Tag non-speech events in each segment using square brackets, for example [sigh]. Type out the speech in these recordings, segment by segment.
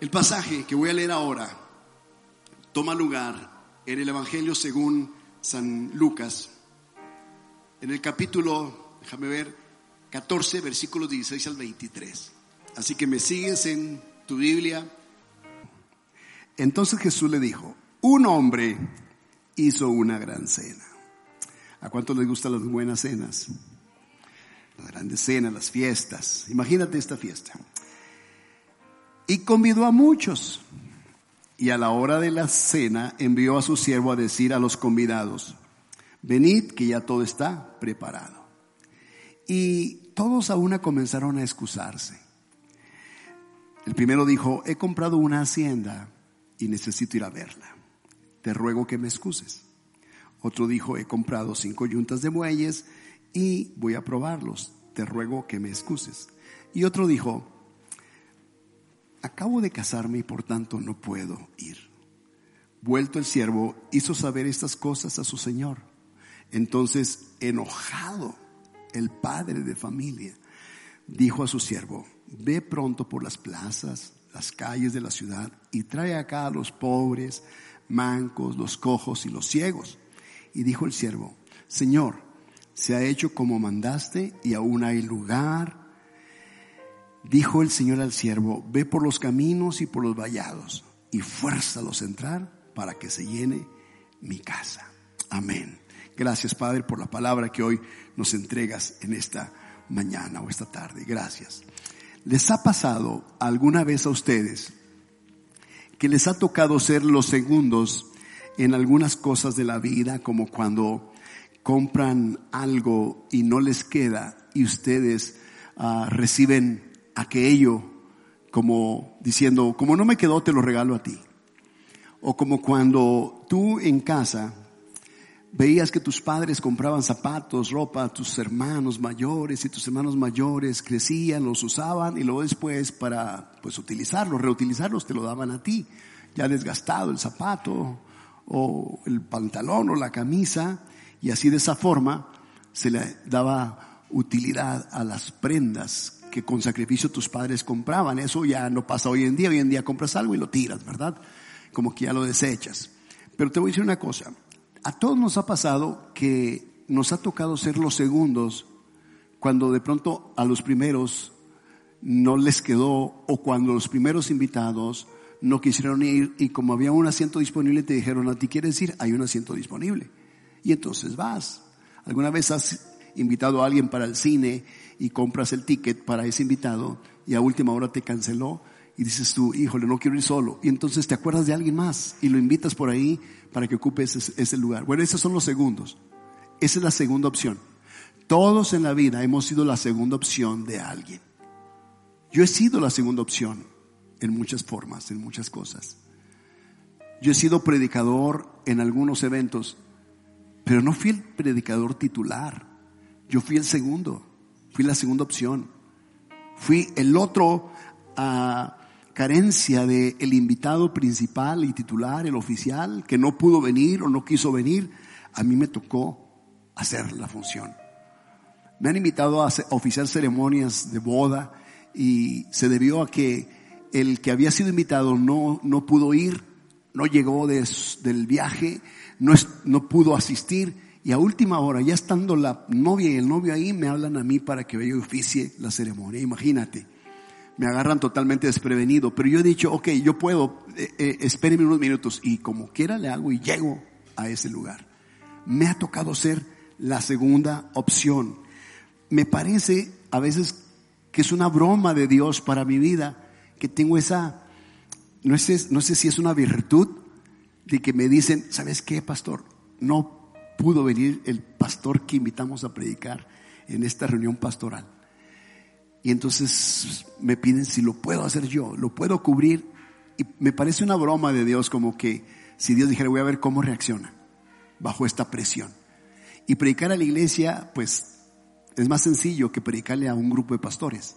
El pasaje que voy a leer ahora toma lugar en el Evangelio según San Lucas, en el capítulo, déjame ver, 14, versículos 16 al 23. Así que me sigues en tu Biblia. Entonces Jesús le dijo, un hombre hizo una gran cena. ¿A cuántos les gustan las buenas cenas? Las grandes cenas, las fiestas. Imagínate esta fiesta. Y convidó a muchos. Y a la hora de la cena envió a su siervo a decir a los convidados, venid que ya todo está preparado. Y todos a una comenzaron a excusarse. El primero dijo, he comprado una hacienda y necesito ir a verla. Te ruego que me excuses. Otro dijo, he comprado cinco yuntas de bueyes y voy a probarlos. Te ruego que me excuses. Y otro dijo, acabo de casarme y por tanto no puedo ir. Vuelto el siervo, hizo saber estas cosas a su señor. Entonces, enojado, el padre de familia dijo a su siervo, ve pronto por las plazas, las calles de la ciudad y trae acá a los pobres, mancos, los cojos y los ciegos. Y dijo el siervo, Señor, se ha hecho como mandaste y aún hay lugar Dijo el Señor al siervo, ve por los caminos y por los vallados y fuérzalos a entrar para que se llene mi casa. Amén. Gracias Padre por la palabra que hoy nos entregas en esta mañana o esta tarde. Gracias. ¿Les ha pasado alguna vez a ustedes que les ha tocado ser los segundos en algunas cosas de la vida, como cuando compran algo y no les queda y ustedes uh, reciben aquello como diciendo, como no me quedó, te lo regalo a ti. O como cuando tú en casa veías que tus padres compraban zapatos, ropa tus hermanos mayores y tus hermanos mayores crecían, los usaban y luego después para pues utilizarlos, reutilizarlos, te lo daban a ti, ya desgastado el zapato o el pantalón o la camisa y así de esa forma se le daba utilidad a las prendas con sacrificio tus padres compraban. Eso ya no pasa hoy en día. Hoy en día compras algo y lo tiras, ¿verdad? Como que ya lo desechas. Pero te voy a decir una cosa. A todos nos ha pasado que nos ha tocado ser los segundos cuando de pronto a los primeros no les quedó o cuando los primeros invitados no quisieron ir y como había un asiento disponible te dijeron a ti quieres ir, hay un asiento disponible. Y entonces vas. ¿Alguna vez has invitado a alguien para el cine y compras el ticket para ese invitado y a última hora te canceló y dices tú, híjole, no quiero ir solo. Y entonces te acuerdas de alguien más y lo invitas por ahí para que ocupe ese, ese lugar. Bueno, esos son los segundos. Esa es la segunda opción. Todos en la vida hemos sido la segunda opción de alguien. Yo he sido la segunda opción en muchas formas, en muchas cosas. Yo he sido predicador en algunos eventos, pero no fui el predicador titular. Yo fui el segundo, fui la segunda opción. Fui el otro a carencia del el invitado principal y titular, el oficial, que no pudo venir o no quiso venir. A mí me tocó hacer la función. Me han invitado a oficiar ceremonias de boda y se debió a que el que había sido invitado no, no pudo ir, no llegó del viaje, no, no pudo asistir y a última hora, ya estando la novia y el novio ahí, me hablan a mí para que yo oficie la ceremonia. Imagínate, me agarran totalmente desprevenido. Pero yo he dicho, ok, yo puedo, eh, eh, espérenme unos minutos. Y como quiera le hago y llego a ese lugar. Me ha tocado ser la segunda opción. Me parece a veces que es una broma de Dios para mi vida, que tengo esa, no sé, no sé si es una virtud de que me dicen, ¿sabes qué, pastor? No pudo venir el pastor que invitamos a predicar en esta reunión pastoral. Y entonces me piden si lo puedo hacer yo, lo puedo cubrir. Y me parece una broma de Dios como que si Dios dijera voy a ver cómo reacciona bajo esta presión. Y predicar a la iglesia, pues es más sencillo que predicarle a un grupo de pastores.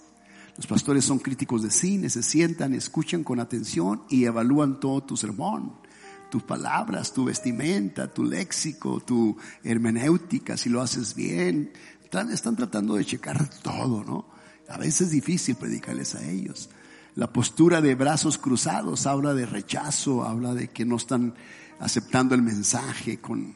Los pastores son críticos de cine, se sientan, escuchan con atención y evalúan todo tu sermón tus palabras, tu vestimenta, tu léxico, tu hermenéutica, si lo haces bien. Están, tratando de checar todo, ¿no? A veces es difícil predicarles a ellos. La postura de brazos cruzados habla de rechazo, habla de que no están aceptando el mensaje con,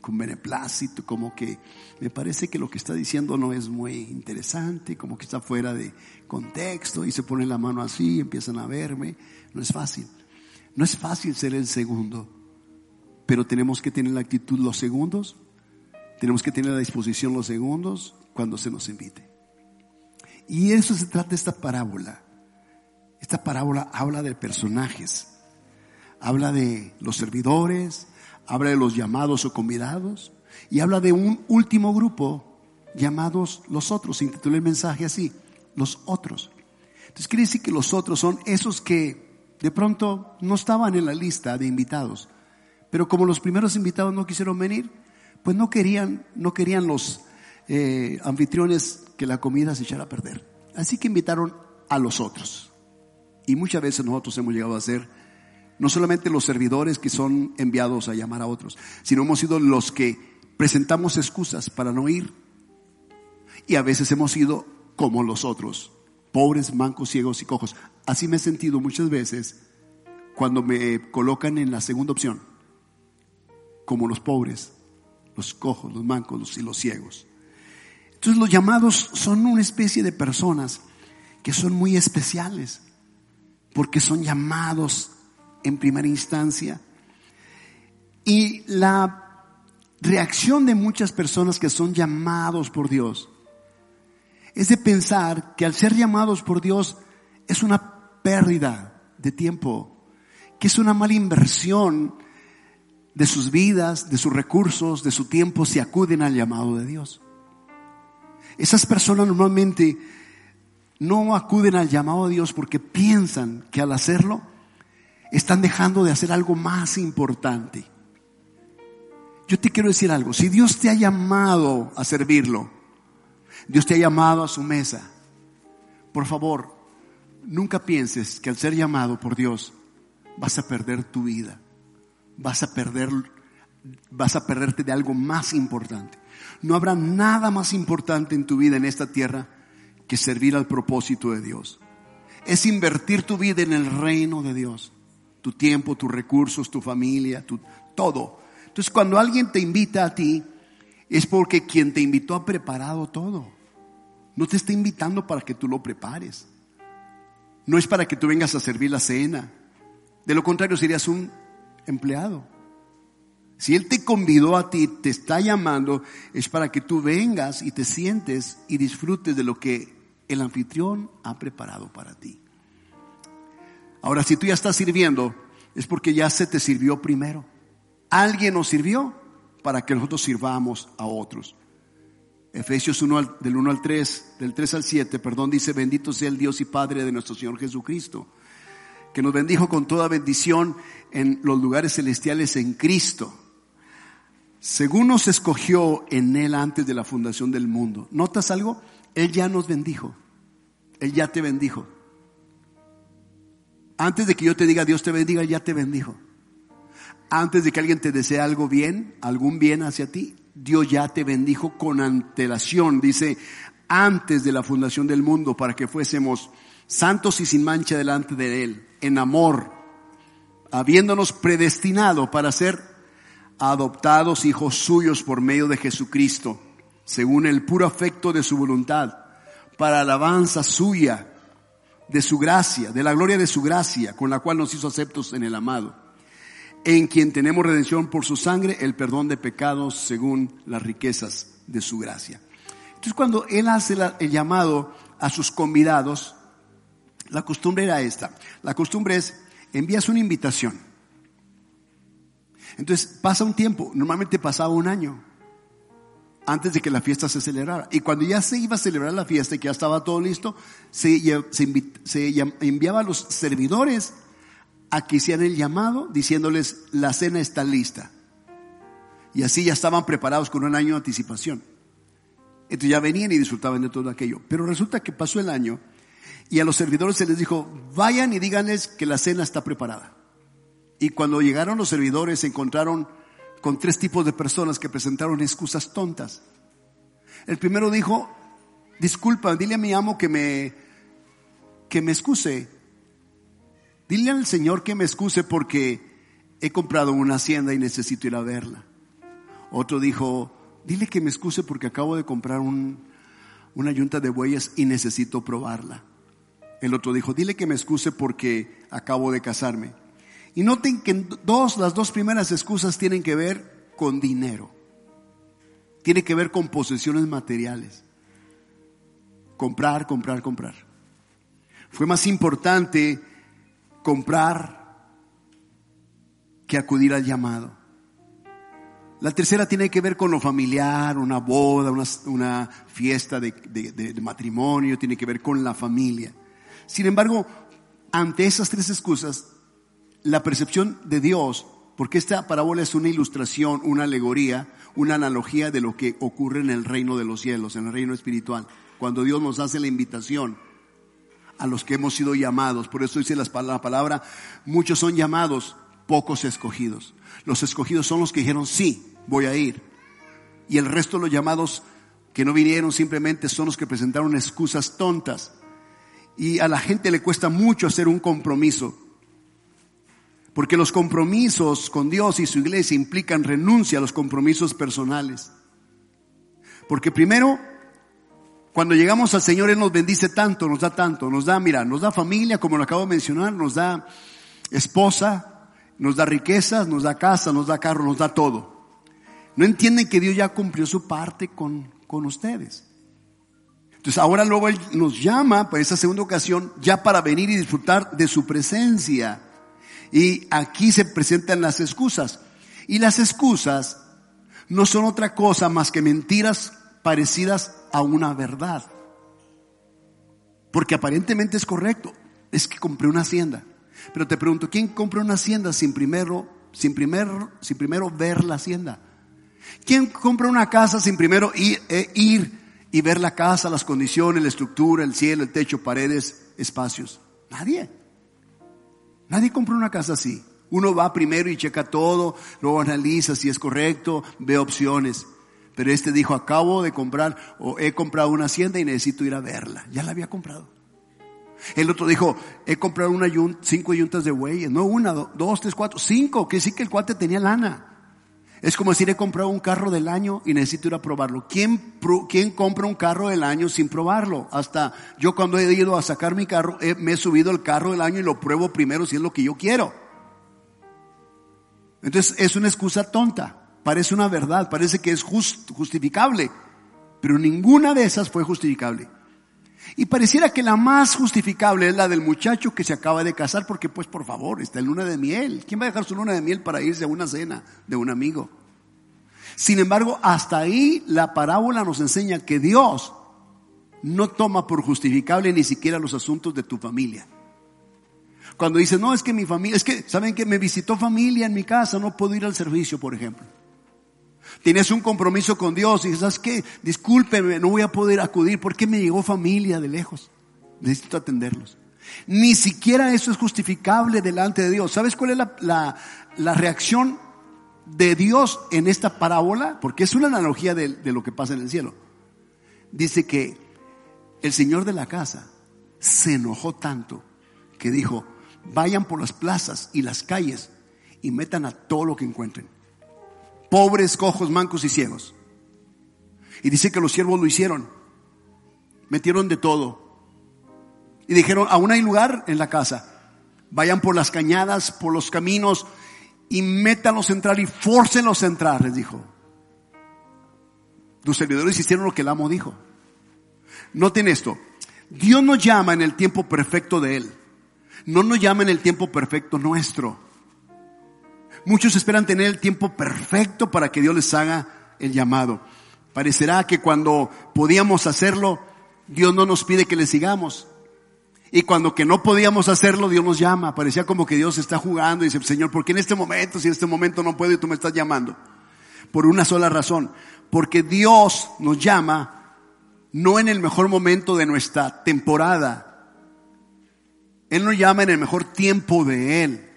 con beneplácito, como que me parece que lo que está diciendo no es muy interesante, como que está fuera de contexto y se ponen la mano así, empiezan a verme. No es fácil. No es fácil ser el segundo, pero tenemos que tener la actitud los segundos, tenemos que tener la disposición los segundos cuando se nos invite. Y eso se trata esta parábola. Esta parábola habla de personajes, habla de los servidores, habla de los llamados o convidados y habla de un último grupo llamados los otros. Intitulé el mensaje así, los otros. Entonces quiere decir que los otros son esos que de pronto no estaban en la lista de invitados, pero como los primeros invitados no quisieron venir, pues no querían, no querían los eh, anfitriones que la comida se echara a perder. Así que invitaron a los otros. Y muchas veces nosotros hemos llegado a ser no solamente los servidores que son enviados a llamar a otros, sino hemos sido los que presentamos excusas para no ir. Y a veces hemos sido como los otros, pobres, mancos, ciegos y cojos. Así me he sentido muchas veces cuando me colocan en la segunda opción, como los pobres, los cojos, los mancos y los ciegos. Entonces los llamados son una especie de personas que son muy especiales porque son llamados en primera instancia. Y la reacción de muchas personas que son llamados por Dios es de pensar que al ser llamados por Dios es una pérdida de tiempo, que es una mala inversión de sus vidas, de sus recursos, de su tiempo si acuden al llamado de Dios. Esas personas normalmente no acuden al llamado de Dios porque piensan que al hacerlo están dejando de hacer algo más importante. Yo te quiero decir algo, si Dios te ha llamado a servirlo, Dios te ha llamado a su mesa, por favor, nunca pienses que al ser llamado por Dios vas a perder tu vida, vas a perder, vas a perderte de algo más importante. No habrá nada más importante en tu vida en esta tierra que servir al propósito de Dios. Es invertir tu vida en el reino de Dios. Tu tiempo, tus recursos, tu familia, tu, todo. Entonces cuando alguien te invita a ti, es porque quien te invitó ha preparado todo. No te está invitando para que tú lo prepares. No es para que tú vengas a servir la cena. De lo contrario, serías un empleado. Si Él te convidó a ti, te está llamando, es para que tú vengas y te sientes y disfrutes de lo que el anfitrión ha preparado para ti. Ahora, si tú ya estás sirviendo, es porque ya se te sirvió primero. Alguien nos sirvió para que nosotros sirvamos a otros. Efesios 1 del 1 al 3, del 3 al 7, perdón, dice, bendito sea el Dios y Padre de nuestro Señor Jesucristo, que nos bendijo con toda bendición en los lugares celestiales en Cristo según nos escogió en Él antes de la fundación del mundo. ¿Notas algo? Él ya nos bendijo. Él ya te bendijo. Antes de que yo te diga Dios te bendiga, ya te bendijo. Antes de que alguien te desee algo bien, algún bien hacia ti, Dios ya te bendijo con antelación. Dice, antes de la fundación del mundo, para que fuésemos santos y sin mancha delante de Él, en amor, habiéndonos predestinado para ser adoptados hijos suyos por medio de Jesucristo, según el puro afecto de su voluntad, para alabanza suya, de su gracia, de la gloria de su gracia, con la cual nos hizo aceptos en el amado, en quien tenemos redención por su sangre, el perdón de pecados según las riquezas de su gracia. Entonces cuando Él hace el llamado a sus convidados, la costumbre era esta. La costumbre es, envías una invitación entonces pasa un tiempo, normalmente pasaba un año antes de que la fiesta se celebrara. Y cuando ya se iba a celebrar la fiesta y que ya estaba todo listo, se, enviaba a los servidores a que hicieran el llamado diciéndoles la cena está lista. Y así ya estaban preparados con un año de anticipación. Entonces ya venían y disfrutaban de todo aquello. Pero resulta que pasó el año y a los servidores se les dijo, vayan y díganles que la cena está preparada. Y cuando llegaron los servidores se encontraron con tres tipos de personas que presentaron excusas tontas. El primero dijo, disculpa, dile a mi amo que me, que me excuse, dile al Señor que me excuse porque he comprado una hacienda y necesito ir a verla. Otro dijo, dile que me excuse porque acabo de comprar una yunta de bueyes y necesito probarla. El otro dijo, dile que me excuse porque acabo de casarme. Y noten que dos, las dos primeras excusas tienen que ver con dinero. Tiene que ver con posesiones materiales. Comprar, comprar, comprar. Fue más importante comprar que acudir al llamado. La tercera tiene que ver con lo familiar, una boda, una, fiesta de, de matrimonio, tiene que ver con la familia. Sin embargo, ante esas tres excusas, la percepción de Dios, porque esta parábola es una ilustración, una alegoría, una analogía de lo que ocurre en el reino de los cielos, en el reino espiritual, cuando Dios nos hace la invitación a los que hemos sido llamados. Por eso dice la palabra, muchos son llamados, pocos escogidos. Los escogidos son los que dijeron, sí, voy a ir. Y el resto de los llamados que no vinieron simplemente son los que presentaron excusas tontas. Y a la gente le cuesta mucho hacer un compromiso. Porque los compromisos con Dios y su iglesia implican renuncia a los compromisos personales. Porque primero, cuando llegamos al Señor, Él nos bendice tanto, nos da tanto, nos da, mira, nos da familia, como lo acabo de mencionar, nos da esposa, nos da riquezas, nos da casa, nos da carro, nos da todo. No entienden que Dios ya cumplió su parte con, con ustedes. Entonces ahora luego Él nos llama para esa segunda ocasión ya para venir y disfrutar de su presencia. Y aquí se presentan las excusas. Y las excusas no son otra cosa más que mentiras parecidas a una verdad. Porque aparentemente es correcto. Es que compré una hacienda. Pero te pregunto, ¿quién compra una hacienda sin primero, sin primero, sin primero ver la hacienda? ¿Quién compra una casa sin primero ir, eh, ir y ver la casa, las condiciones, la estructura, el cielo, el techo, paredes, espacios? Nadie. Nadie compra una casa así. Uno va primero y checa todo, luego analiza si es correcto, ve opciones. Pero este dijo, acabo de comprar o he comprado una hacienda y necesito ir a verla. Ya la había comprado. El otro dijo, he comprado una cinco yuntas de bueyes. No una, dos, tres, cuatro, cinco. Que sí que el cuate tenía lana. Es como decir, he comprado un carro del año y necesito ir a probarlo. ¿Quién, ¿Quién, compra un carro del año sin probarlo? Hasta yo cuando he ido a sacar mi carro, me he subido el carro del año y lo pruebo primero si es lo que yo quiero. Entonces es una excusa tonta. Parece una verdad, parece que es justificable. Pero ninguna de esas fue justificable. Y pareciera que la más justificable es la del muchacho que se acaba de casar porque pues por favor, está en luna de miel. ¿Quién va a dejar su luna de miel para irse a una cena de un amigo? Sin embargo, hasta ahí la parábola nos enseña que Dios no toma por justificable ni siquiera los asuntos de tu familia. Cuando dice, no, es que mi familia, es que, ¿saben que me visitó familia en mi casa? No puedo ir al servicio, por ejemplo. Tienes un compromiso con Dios y dices, ¿sabes qué? Discúlpeme, no voy a poder acudir porque me llegó familia de lejos. Necesito atenderlos. Ni siquiera eso es justificable delante de Dios. ¿Sabes cuál es la, la, reacción de Dios en esta parábola? Porque es una analogía de, de lo que pasa en el cielo. Dice que el Señor de la casa se enojó tanto que dijo, vayan por las plazas y las calles y metan a todo lo que encuentren pobres, cojos, mancos y ciegos. Y dice que los siervos lo hicieron. Metieron de todo. Y dijeron, aún hay lugar en la casa. Vayan por las cañadas, por los caminos y métanlos a entrar y fórcenlos a entrar, les dijo. Los servidores hicieron lo que el amo dijo. Noten esto. Dios nos llama en el tiempo perfecto de Él. No nos llama en el tiempo perfecto nuestro. Muchos esperan tener el tiempo perfecto para que Dios les haga el llamado. Parecerá que cuando podíamos hacerlo, Dios no nos pide que le sigamos. Y cuando que no podíamos hacerlo, Dios nos llama. Parecía como que Dios está jugando y dice, Señor, ¿por qué en este momento, si en este momento no puedo y tú me estás llamando? Por una sola razón. Porque Dios nos llama no en el mejor momento de nuestra temporada. Él nos llama en el mejor tiempo de Él.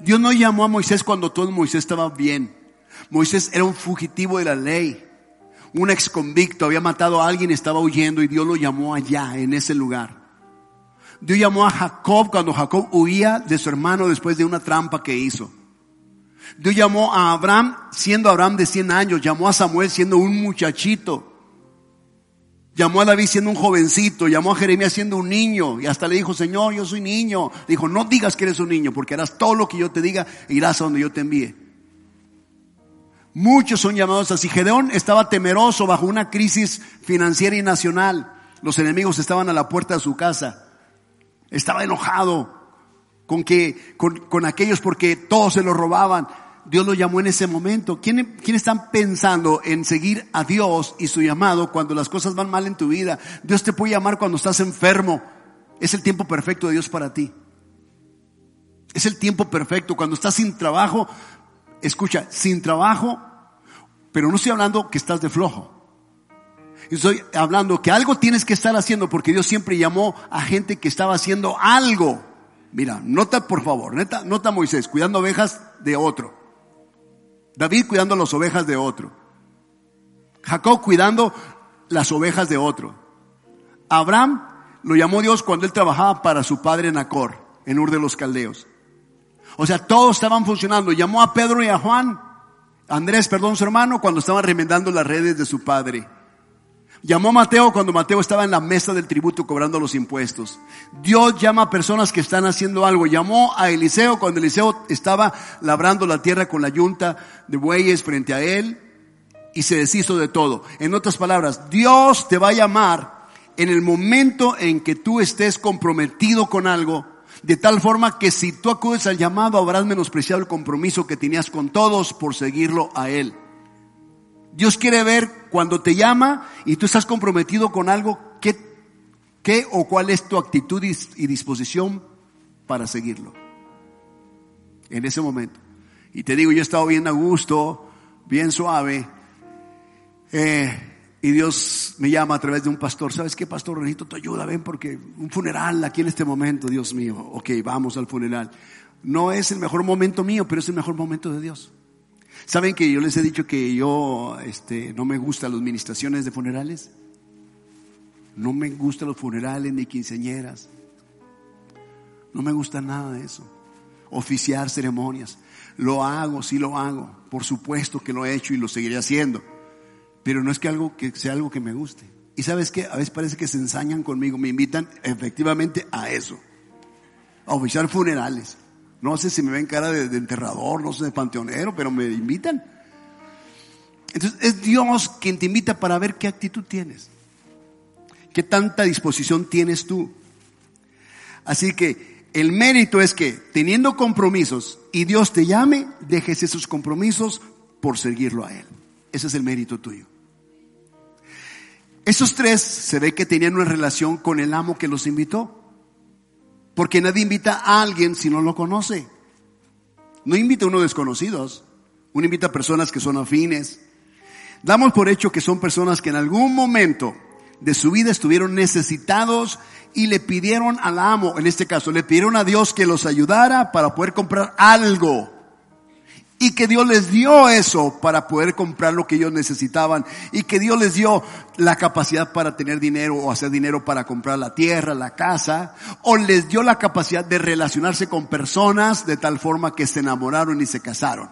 Dios no llamó a Moisés cuando todo Moisés estaba bien. Moisés era un fugitivo de la ley, un ex convicto, había matado a alguien, estaba huyendo y Dios lo llamó allá, en ese lugar. Dios llamó a Jacob cuando Jacob huía de su hermano después de una trampa que hizo. Dios llamó a Abraham siendo Abraham de 100 años, llamó a Samuel siendo un muchachito. Llamó a David siendo un jovencito, llamó a Jeremías siendo un niño y hasta le dijo, Señor, yo soy niño. dijo, no digas que eres un niño porque harás todo lo que yo te diga e irás a donde yo te envíe. Muchos son llamados así. Gedeón estaba temeroso bajo una crisis financiera y nacional. Los enemigos estaban a la puerta de su casa. Estaba enojado con que, con, con aquellos porque todos se lo robaban. Dios lo llamó en ese momento. ¿Quién, ¿Quién, están pensando en seguir a Dios y su llamado cuando las cosas van mal en tu vida? Dios te puede llamar cuando estás enfermo. Es el tiempo perfecto de Dios para ti. Es el tiempo perfecto. Cuando estás sin trabajo, escucha, sin trabajo, pero no estoy hablando que estás de flojo. Estoy hablando que algo tienes que estar haciendo porque Dios siempre llamó a gente que estaba haciendo algo. Mira, nota por favor, nota, nota Moisés cuidando ovejas de otro. David cuidando las ovejas de otro. Jacob cuidando las ovejas de otro. Abraham lo llamó Dios cuando él trabajaba para su padre Nacor, en Ur de los Caldeos. O sea, todos estaban funcionando. Llamó a Pedro y a Juan, Andrés, perdón, su hermano, cuando estaban remendando las redes de su padre. Llamó a Mateo cuando Mateo estaba en la mesa del tributo cobrando los impuestos. Dios llama a personas que están haciendo algo. Llamó a Eliseo cuando Eliseo estaba labrando la tierra con la yunta de bueyes frente a él y se deshizo de todo. En otras palabras, Dios te va a llamar en el momento en que tú estés comprometido con algo, de tal forma que si tú acudes al llamado habrás menospreciado el compromiso que tenías con todos por seguirlo a Él. Dios quiere ver cuando te llama y tú estás comprometido con algo, qué, qué o cuál es tu actitud y disposición para seguirlo. En ese momento. Y te digo, yo he estado bien a gusto, bien suave, eh, y Dios me llama a través de un pastor. ¿Sabes qué, pastor Renito? Te ayuda, ven, porque un funeral aquí en este momento, Dios mío. Ok, vamos al funeral. No es el mejor momento mío, pero es el mejor momento de Dios. ¿Saben que yo les he dicho que yo este, no me gustan las ministraciones de funerales? No me gustan los funerales ni quinceñeras. No me gusta nada de eso. Oficiar ceremonias. Lo hago, sí lo hago. Por supuesto que lo he hecho y lo seguiré haciendo. Pero no es que algo que sea algo que me guste. Y sabes qué? A veces parece que se ensañan conmigo, me invitan efectivamente a eso. A oficiar funerales. No sé si me ven cara de, enterrador, no sé, de panteonero, pero me invitan. Entonces es Dios quien te invita para ver qué actitud tienes. Qué tanta disposición tienes tú. Así que el mérito es que teniendo compromisos y Dios te llame, dejes esos compromisos por seguirlo a Él. Ese es el mérito tuyo. Esos tres se ve que tenían una relación con el amo que los invitó. Porque nadie invita a alguien si no lo conoce. No invita a uno desconocidos. Uno invita a personas que son afines. Damos por hecho que son personas que en algún momento de su vida estuvieron necesitados y le pidieron al amo, en este caso, le pidieron a Dios que los ayudara para poder comprar algo. Y que Dios les dio eso para poder comprar lo que ellos necesitaban. Y que Dios les dio la capacidad para tener dinero o hacer dinero para comprar la tierra, la casa. O les dio la capacidad de relacionarse con personas de tal forma que se enamoraron y se casaron.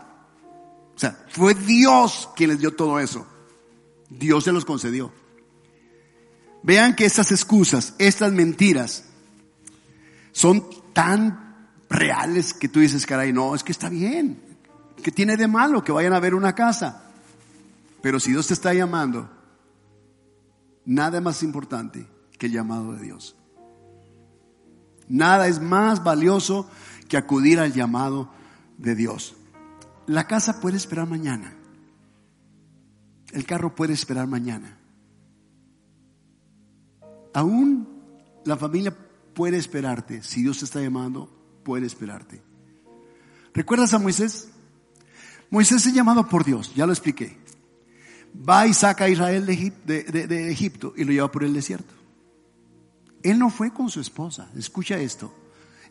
O sea, fue Dios quien les dio todo eso. Dios se los concedió. Vean que estas excusas, estas mentiras, son tan reales que tú dices, caray, no, es que está bien. ¿Qué tiene de malo que vayan a ver una casa? Pero si Dios te está llamando, nada es más importante que el llamado de Dios. Nada es más valioso que acudir al llamado de Dios. La casa puede esperar mañana. El carro puede esperar mañana. Aún la familia puede esperarte. Si Dios te está llamando, puede esperarte. ¿Recuerdas a Moisés? Moisés es llamado por Dios, ya lo expliqué. Va y saca a Israel de, Egipto y lo lleva por el desierto. Él no fue con su esposa, escucha esto.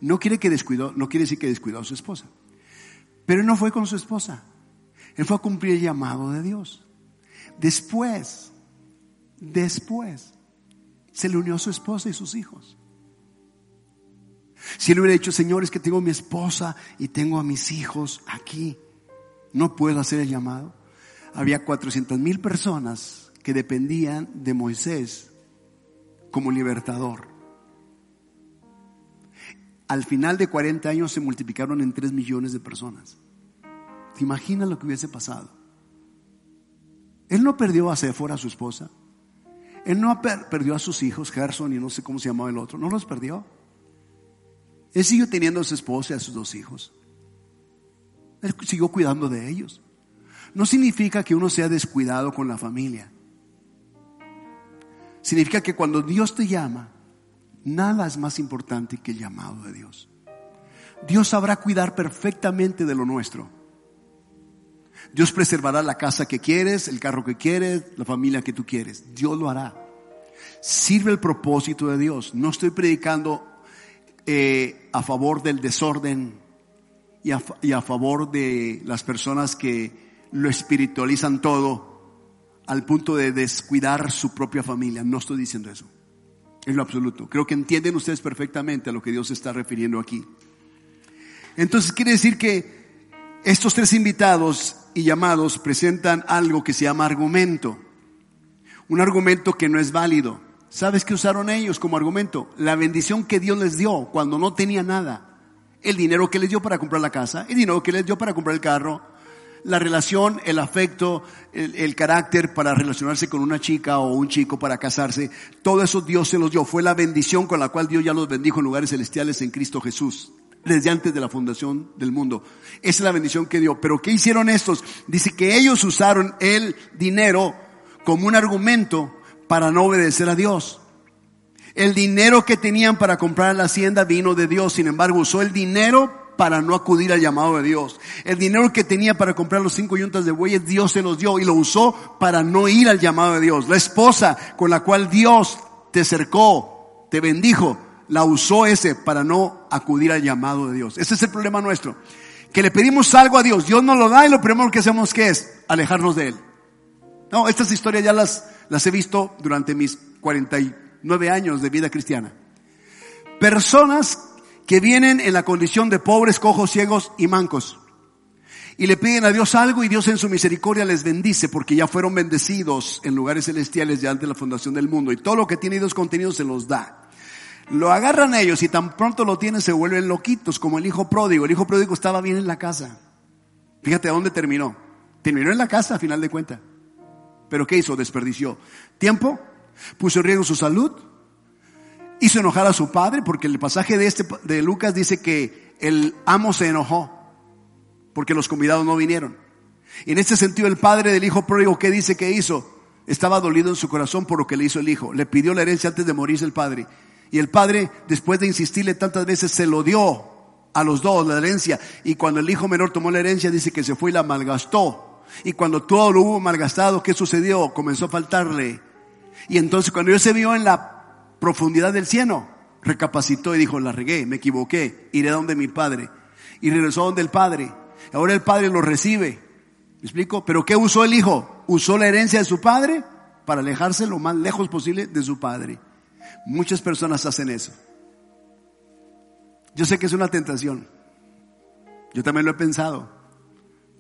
No quiere que descuidó, no quiere decir que descuidó a su esposa. Pero él no fue con su esposa. Él fue a cumplir el llamado de Dios. Después, después, se le unió a su esposa y sus hijos. Si él hubiera dicho, Señor, es que tengo a mi esposa y tengo a mis hijos aquí, no puedo hacer el llamado. Había 400 mil personas que dependían de Moisés como libertador. Al final de 40 años se multiplicaron en 3 millones de personas. ¿Te imaginas lo que hubiese pasado? Él no perdió a Séfora, su esposa. Él no perdió a sus hijos, Gerson y no sé cómo se llamaba el otro. No los perdió. Él siguió teniendo a su esposa y a sus dos hijos. Él siguió cuidando de ellos. No significa que uno sea descuidado con la familia. Significa que cuando Dios te llama, nada es más importante que el llamado de Dios. Dios sabrá cuidar perfectamente de lo nuestro. Dios preservará la casa que quieres, el carro que quieres, la familia que tú quieres. Dios lo hará. Sirve el propósito de Dios. No estoy predicando eh, a favor del desorden y a, favor de las personas que lo espiritualizan todo al punto de descuidar su propia familia. No estoy diciendo eso. En lo absoluto. Creo que entienden ustedes perfectamente a lo que Dios está refiriendo aquí. Entonces quiere decir que estos tres invitados y llamados presentan algo que se llama argumento. Un argumento que no es válido. ¿Sabes qué usaron ellos como argumento? La bendición que Dios les dio cuando no tenía nada. El dinero que les dio para comprar la casa, el dinero que les dio para comprar el carro, la relación, el afecto, el, carácter para relacionarse con una chica o un chico para casarse, todo eso Dios se los dio. Fue la bendición con la cual Dios ya los bendijo en lugares celestiales en Cristo Jesús, desde antes de la fundación del mundo. Esa es la bendición que dio. Pero ¿qué hicieron estos? Dice que ellos usaron el dinero como un argumento para no obedecer a Dios. El dinero que tenían para comprar la hacienda vino de Dios, sin embargo usó el dinero para no acudir al llamado de Dios. El dinero que tenía para comprar los cinco yuntas de bueyes, Dios se los dio y lo usó para no ir al llamado de Dios. La esposa con la cual Dios te cercó, te bendijo, la usó ese para no acudir al llamado de Dios. Ese es el problema nuestro. Que le pedimos algo a Dios, Dios nos lo da y lo primero que hacemos que es alejarnos de Él. No, estas historias ya las, las he visto durante mis 49 años de vida cristiana. Personas que vienen en la condición de pobres, cojos, ciegos y mancos. Y le piden a Dios algo y Dios en su misericordia les bendice porque ya fueron bendecidos en lugares celestiales ya antes de la fundación del mundo. Y todo lo que tiene Dios contenido se los da. Lo agarran ellos y tan pronto lo tienen se vuelven loquitos como el hijo pródigo. El hijo pródigo estaba bien en la casa. Fíjate dónde terminó. Terminó en la casa a final de cuenta. Pero ¿qué hizo? Desperdició tiempo, puso en riesgo su salud, hizo enojar a su padre, porque el pasaje de este de Lucas dice que el amo se enojó porque los convidados no vinieron. Y en este sentido el padre del hijo pródigo, ¿qué dice que hizo? Estaba dolido en su corazón por lo que le hizo el hijo. Le pidió la herencia antes de morirse el padre. Y el padre, después de insistirle tantas veces, se lo dio a los dos la herencia. Y cuando el hijo menor tomó la herencia, dice que se fue y la malgastó. Y cuando todo lo hubo malgastado, ¿qué sucedió? Comenzó a faltarle. Y entonces cuando él se vio en la profundidad del cielo, recapacitó y dijo, la regué, me equivoqué, iré a donde mi padre. Y regresó a donde el padre. Ahora el padre lo recibe. ¿Me explico? Pero ¿qué usó el hijo? Usó la herencia de su padre para alejarse lo más lejos posible de su padre. Muchas personas hacen eso. Yo sé que es una tentación. Yo también lo he pensado.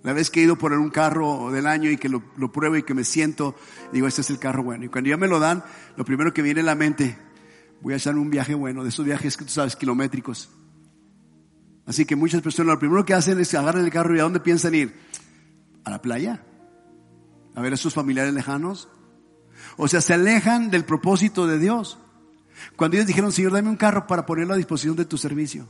La vez que he ido por un carro del año y que lo, pruebo y que me siento, digo, este es el carro bueno. Y cuando ya me lo dan, lo primero que viene a la mente, voy a hacer un viaje bueno, de esos viajes que tú sabes, kilométricos. Así que muchas personas lo primero que hacen es agarran el carro y a dónde piensan ir? A la playa. A ver a sus familiares lejanos. O sea, se alejan del propósito de Dios. Cuando ellos dijeron, Señor, dame un carro para ponerlo a disposición de tu servicio.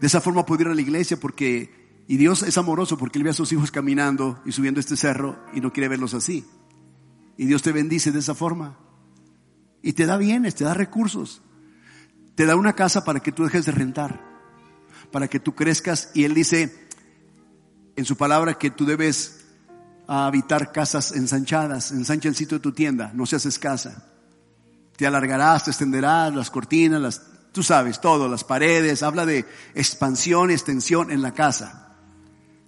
De esa forma puedo ir a la iglesia porque, y Dios es amoroso porque Él ve a sus hijos caminando y subiendo este cerro y no quiere verlos así. Y Dios te bendice de esa forma. Y te da bienes, te da recursos. Te da una casa para que tú dejes de rentar, para que tú crezcas. Y Él dice en su palabra que tú debes habitar casas ensanchadas. Ensancha el sitio de tu tienda, no seas escasa. Te alargarás, te extenderás las cortinas, las, tú sabes, todo, las paredes. Habla de expansión extensión en la casa.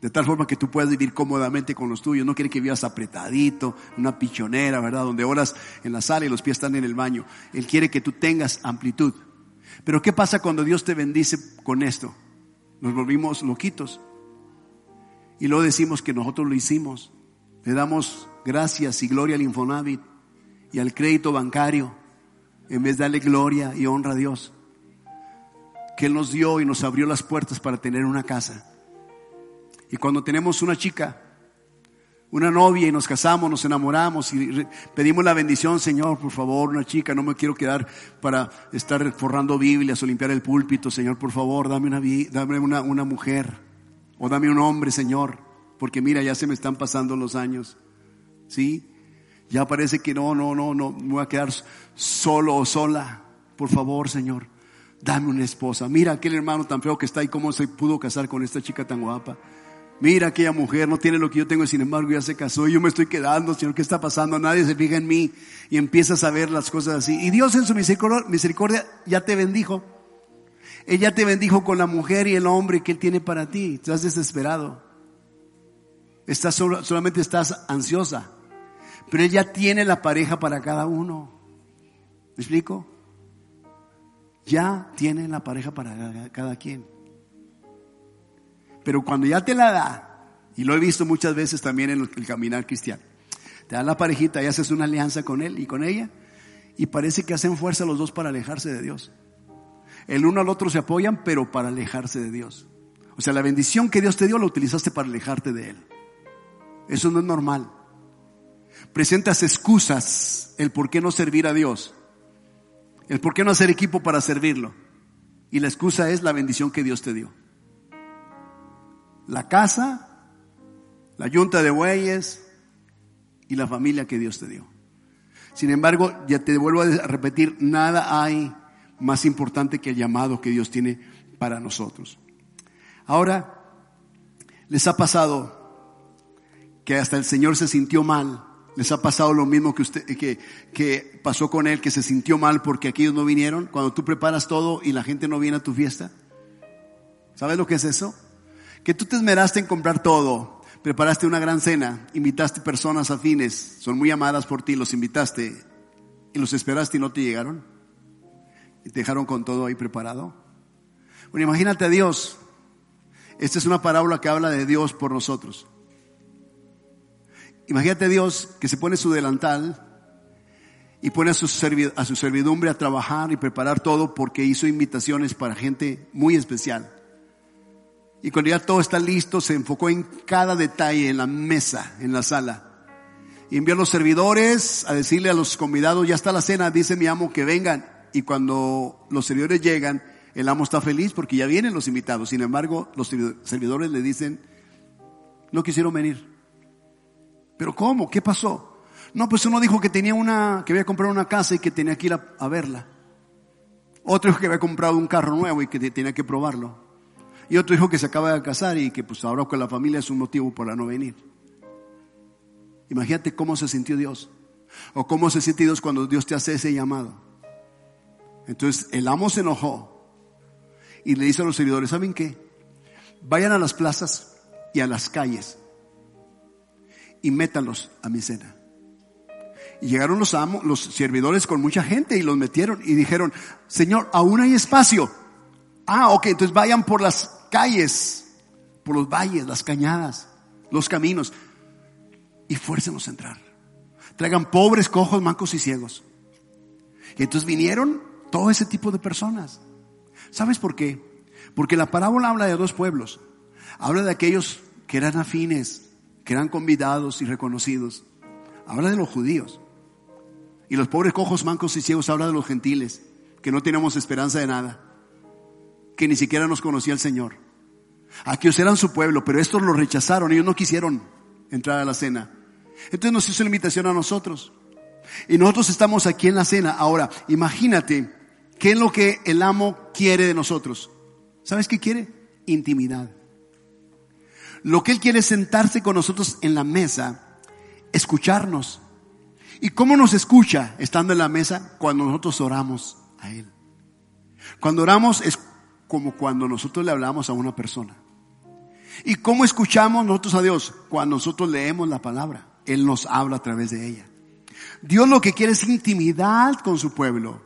De tal forma que tú puedas vivir cómodamente con los tuyos. No quiere que vivas apretadito, una pichonera, ¿verdad? Donde oras en la sala y los pies están en el baño. Él quiere que tú tengas amplitud. Pero ¿qué pasa cuando Dios te bendice con esto? Nos volvimos loquitos. Y luego decimos que nosotros lo hicimos. Le damos gracias y gloria al Infonavit y al crédito bancario en vez de darle gloria y honra a Dios. Que Él nos dio y nos abrió las puertas para tener una casa. Y cuando tenemos una chica, una novia y nos casamos, nos enamoramos y pedimos la bendición, Señor, por favor, una chica, no me quiero quedar para estar forrando Biblias o limpiar el púlpito, Señor, por favor, dame una, dame una, una mujer o dame un hombre, Señor, porque mira, ya se me están pasando los años, ¿sí? Ya parece que no, no, no, no, me voy a quedar solo o sola, por favor, Señor, dame una esposa. Mira aquel hermano tan feo que está ahí, cómo se pudo casar con esta chica tan guapa. Mira, aquella mujer no tiene lo que yo tengo y sin embargo ya se casó y yo me estoy quedando, Señor, ¿qué está pasando? Nadie se fija en mí y empiezas a ver las cosas así. Y Dios en su misericordia, ya te bendijo. Ella te bendijo con la mujer y el hombre que Él tiene para ti. Estás desesperado. Estás solamente estás ansiosa. Pero Él ya tiene la pareja para cada uno. ¿Me explico? Ya tiene la pareja para cada quien. Pero cuando ya te la da, y lo he visto muchas veces también en el caminar cristiano, te da la parejita y haces una alianza con él y con ella, y parece que hacen fuerza los dos para alejarse de Dios. El uno al otro se apoyan, pero para alejarse de Dios. O sea, la bendición que Dios te dio la utilizaste para alejarte de Él. Eso no es normal. Presentas excusas el por qué no servir a Dios. El por qué no hacer equipo para servirlo. Y la excusa es la bendición que Dios te dio la casa, la yunta de bueyes y la familia que Dios te dio. Sin embargo, ya te vuelvo a repetir, nada hay más importante que el llamado que Dios tiene para nosotros. Ahora, ¿les ha pasado que hasta el Señor se sintió mal? ¿Les ha pasado lo mismo que usted, que, que pasó con él, que se sintió mal porque aquellos no vinieron? Cuando tú preparas todo y la gente no viene a tu fiesta. ¿Sabes lo que es eso? Que tú te esmeraste en comprar todo, preparaste una gran cena, invitaste personas afines, son muy amadas por ti, los invitaste y los esperaste y no te llegaron y te dejaron con todo ahí preparado. Bueno, imagínate a Dios. Esta es una parábola que habla de Dios por nosotros. Imagínate a Dios que se pone su delantal y pone a su, servidumbre a trabajar y preparar todo porque hizo invitaciones para gente muy especial. Y cuando ya todo está listo, se enfocó en cada detalle, en la mesa, en la sala. Y envió a los servidores a decirle a los convidados, ya está la cena, dice mi amo que vengan. Y cuando los servidores llegan, el amo está feliz porque ya vienen los invitados. Sin embargo, los servidores le dicen, no quisieron venir. ¿Pero cómo? ¿Qué pasó? No, pues uno dijo que tenía una, que había comprado una casa y que tenía que ir a, a verla. Otro dijo que había comprado un carro nuevo y que tenía que probarlo. Y otro hijo que se acaba de casar y que pues ahora con la familia es un motivo para no venir. Imagínate cómo se sintió Dios. O cómo se siente Dios cuando Dios te hace ese llamado. Entonces el amo se enojó y le dice a los seguidores, ¿saben qué? Vayan a las plazas y a las calles y métanlos a mi cena. Y llegaron los amos, los servidores con mucha gente y los metieron y dijeron, Señor, aún hay espacio. Ah, ok, entonces vayan por las calles, por los valles, las cañadas, los caminos y fuércenos a entrar. Traigan pobres, cojos, mancos y ciegos. Y entonces vinieron todo ese tipo de personas. ¿Sabes por qué? Porque la parábola habla de dos pueblos. Habla de aquellos que eran afines, que eran convidados y reconocidos. Habla de los judíos. Y los pobres cojos, mancos y ciegos habla de los gentiles, que no tenemos esperanza de nada que ni siquiera nos conocía el Señor. Aquellos eran su pueblo, pero estos lo rechazaron, ellos no quisieron entrar a la cena. Entonces nos hizo la invitación a nosotros. Y nosotros estamos aquí en la cena. Ahora, imagínate, ¿qué es lo que el amo quiere de nosotros? ¿Sabes qué quiere? Intimidad. Lo que él quiere es sentarse con nosotros en la mesa, escucharnos. ¿Y cómo nos escucha estando en la mesa? Cuando nosotros oramos a él. Cuando oramos como cuando nosotros le hablamos a una persona. ¿Y cómo escuchamos nosotros a Dios? Cuando nosotros leemos la palabra. Él nos habla a través de ella. Dios lo que quiere es intimidad con su pueblo.